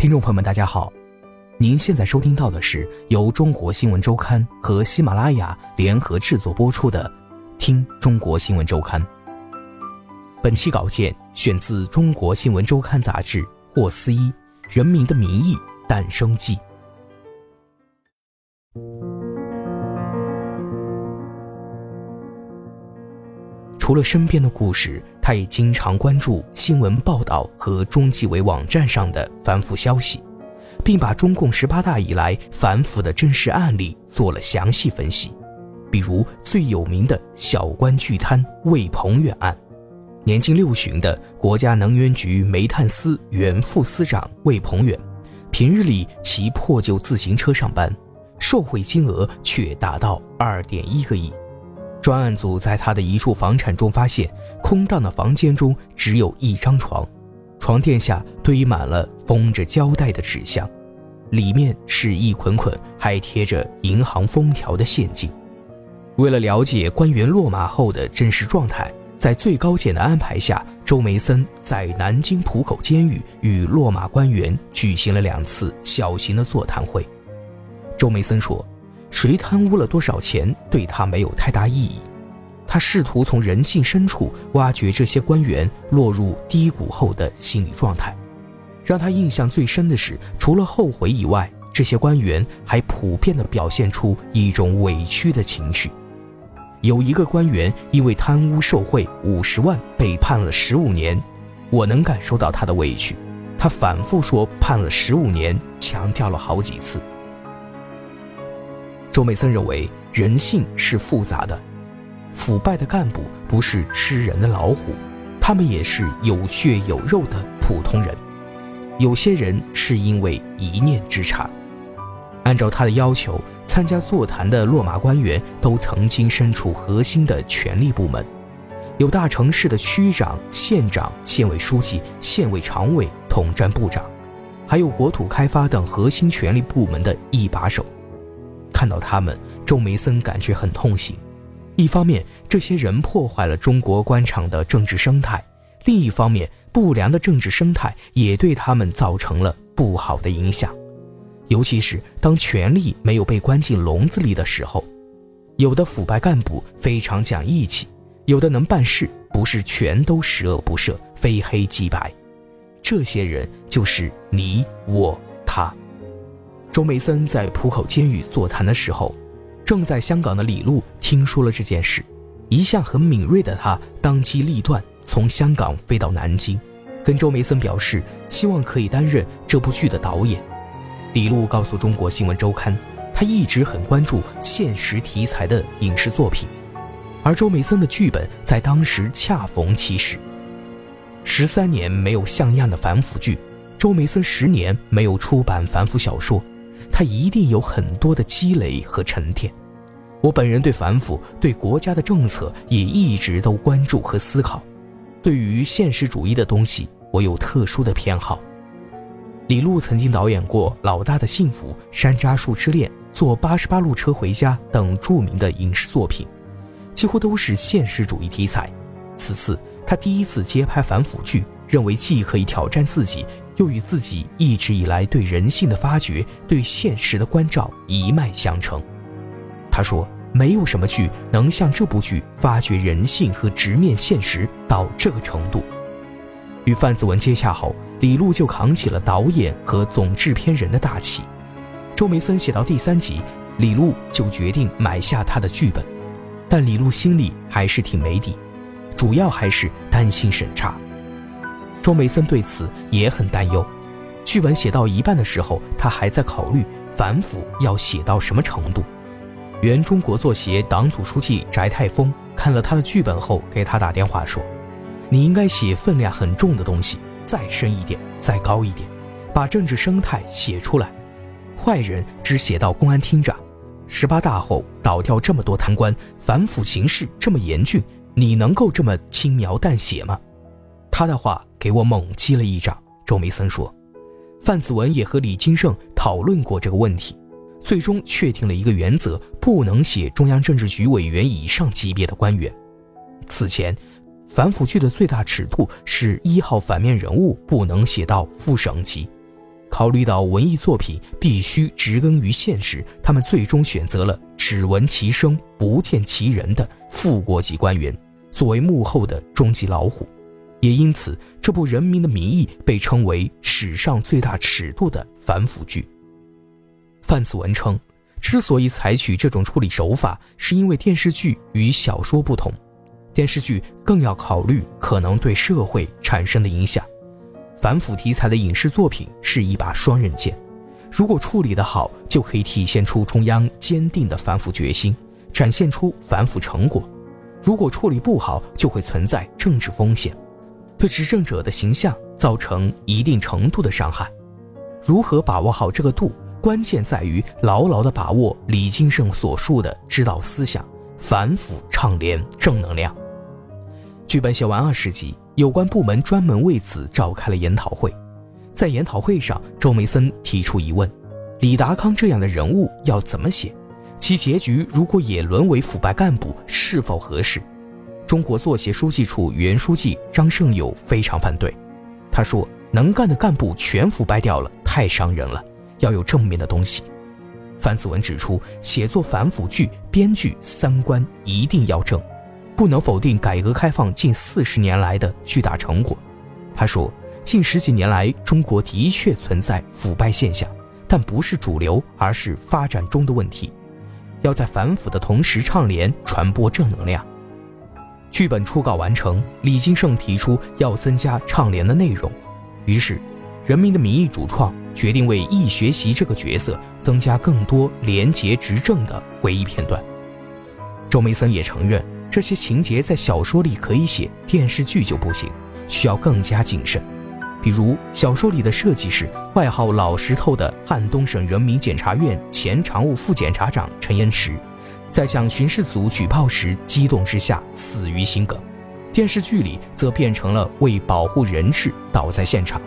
听众朋友们，大家好，您现在收听到的是由中国新闻周刊和喜马拉雅联合制作播出的《听中国新闻周刊》。本期稿件选自《中国新闻周刊》杂志霍思一《人民的名义》诞生记。除了身边的故事，他也经常关注新闻报道和中纪委网站上的反腐消息，并把中共十八大以来反腐的真实案例做了详细分析。比如最有名的小官巨贪魏鹏远案，年近六旬的国家能源局煤炭司原副司长魏鹏远，平日里骑破旧自行车上班，受贿金额却达到二点一个亿。专案组在他的一处房产中发现，空荡的房间中只有一张床，床垫下堆满了封着胶带的纸箱，里面是一捆捆还贴着银行封条的现金。为了了解官员落马后的真实状态，在最高检的安排下，周梅森在南京浦口监狱与落马官员举行了两次小型的座谈会。周梅森说。谁贪污了多少钱，对他没有太大意义。他试图从人性深处挖掘这些官员落入低谷后的心理状态。让他印象最深的是，除了后悔以外，这些官员还普遍地表现出一种委屈的情绪。有一个官员因为贪污受贿五十万被判了十五年，我能感受到他的委屈。他反复说判了十五年，强调了好几次。周梅森认为，人性是复杂的，腐败的干部不是吃人的老虎，他们也是有血有肉的普通人。有些人是因为一念之差。按照他的要求，参加座谈的落马官员都曾经身处核心的权力部门，有大城市的区长、县长、县委书记、县委常委统战部长，还有国土开发等核心权力部门的一把手。看到他们，周梅森感觉很痛心。一方面，这些人破坏了中国官场的政治生态；另一方面，不良的政治生态也对他们造成了不好的影响。尤其是当权力没有被关进笼子里的时候，有的腐败干部非常讲义气，有的能办事，不是全都十恶不赦、非黑即白。这些人就是你、我、周梅森在浦口监狱座谈的时候，正在香港的李路听说了这件事，一向很敏锐的他当机立断，从香港飞到南京，跟周梅森表示希望可以担任这部剧的导演。李路告诉中国新闻周刊，他一直很关注现实题材的影视作品，而周梅森的剧本在当时恰逢其时。十三年没有像样的反腐剧，周梅森十年没有出版反腐小说。他一定有很多的积累和沉淀。我本人对反腐、对国家的政策也一直都关注和思考。对于现实主义的东西，我有特殊的偏好。李路曾经导演过《老大的幸福》《山楂树之恋》《坐八十八路车回家》等著名的影视作品，几乎都是现实主义题材。此次他第一次接拍反腐剧。认为既可以挑战自己，又与自己一直以来对人性的发掘、对现实的关照一脉相承。他说：“没有什么剧能像这部剧发掘人性和直面现实到这个程度。”与范子文接洽后，李路就扛起了导演和总制片人的大旗。周梅森写到第三集，李路就决定买下他的剧本，但李路心里还是挺没底，主要还是担心审查。周梅森对此也很担忧。剧本写到一半的时候，他还在考虑反腐要写到什么程度。原中国作协党组书记翟泰峰看了他的剧本后，给他打电话说：“你应该写分量很重的东西，再深一点，再高一点，把政治生态写出来。坏人只写到公安厅长，十八大后倒掉这么多贪官，反腐形势这么严峻，你能够这么轻描淡写吗？他的话给我猛击了一掌。周梅森说，范子文也和李金盛讨论过这个问题，最终确定了一个原则：不能写中央政治局委员以上级别的官员。此前。反腐剧的最大尺度是一号反面人物不能写到副省级。考虑到文艺作品必须植根于现实，他们最终选择了只闻其声不见其人的副国级官员作为幕后的终极老虎。也因此，这部《人民的名义》被称为史上最大尺度的反腐剧。范子文称，之所以采取这种处理手法，是因为电视剧与小说不同。电视剧更要考虑可能对社会产生的影响。反腐题材的影视作品是一把双刃剑，如果处理得好，就可以体现出中央坚定的反腐决心，展现出反腐成果；如果处理不好，就会存在政治风险，对执政者的形象造成一定程度的伤害。如何把握好这个度，关键在于牢牢地把握李金盛所述的指导思想：反腐倡廉、正能量。剧本写完二十集，有关部门专门为此召开了研讨会。在研讨会上，周梅森提出疑问：李达康这样的人物要怎么写？其结局如果也沦为腐败干部，是否合适？中国作协书记处原书记张胜友非常反对。他说：“能干的干部全腐败掉了，太伤人了，要有正面的东西。”范子文指出，写作反腐剧，编剧三观一定要正。不能否定改革开放近四十年来的巨大成果。他说，近十几年来，中国的确存在腐败现象，但不是主流，而是发展中的问题。要在反腐的同时倡廉，传播正能量。剧本初稿完成，李金盛提出要增加倡联的内容，于是，《人民的名义》主创决定为易学习这个角色增加更多廉洁执政的回忆片段。周梅森也承认。这些情节在小说里可以写，电视剧就不行，需要更加谨慎。比如小说里的设计是外号“老石头”的汉东省人民检察院前常务副检察长陈延池，在向巡视组举报时激动之下死于心梗，电视剧里则变成了为保护人质倒在现场，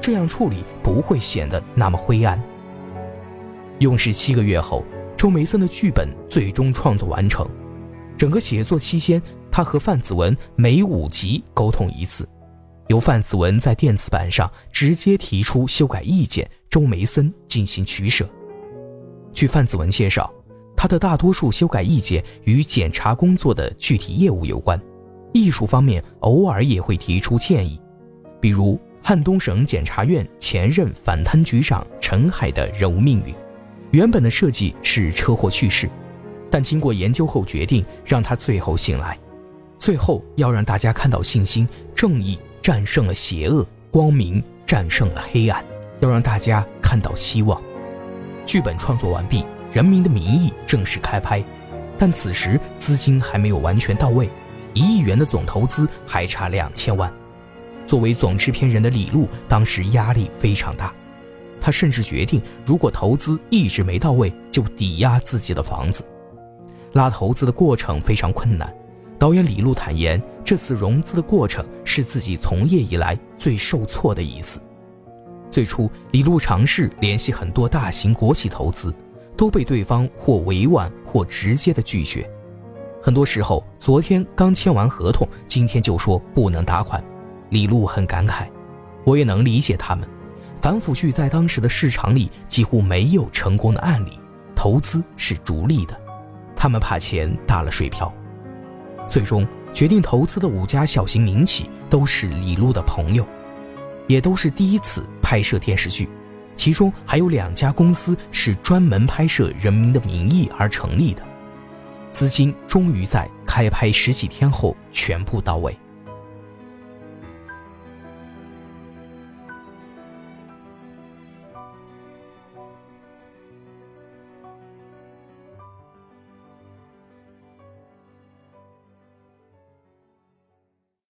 这样处理不会显得那么灰暗。用时七个月后，周梅森的剧本最终创作完成。整个写作期间，他和范子文每五集沟通一次，由范子文在电子版上直接提出修改意见，周梅森进行取舍。据范子文介绍，他的大多数修改意见与检察工作的具体业务有关，艺术方面偶尔也会提出建议，比如汉东省检察院前任反贪局长陈海的人物命运，原本的设计是车祸去世。但经过研究后，决定让他最后醒来，最后要让大家看到信心，正义战胜了邪恶，光明战胜了黑暗，要让大家看到希望。剧本创作完毕，《人民的名义》正式开拍，但此时资金还没有完全到位，一亿元的总投资还差两千万。作为总制片人的李路当时压力非常大，他甚至决定，如果投资一直没到位，就抵押自己的房子。拉投资的过程非常困难，导演李路坦言，这次融资的过程是自己从业以来最受挫的一次。最初，李路尝试联系很多大型国企投资，都被对方或委婉或直接的拒绝。很多时候，昨天刚签完合同，今天就说不能打款。李路很感慨，我也能理解他们。反腐剧在当时的市场里几乎没有成功的案例，投资是逐利的。他们怕钱打了水漂，最终决定投资的五家小型民企都是李路的朋友，也都是第一次拍摄电视剧，其中还有两家公司是专门拍摄《人民的名义》而成立的，资金终于在开拍十几天后全部到位。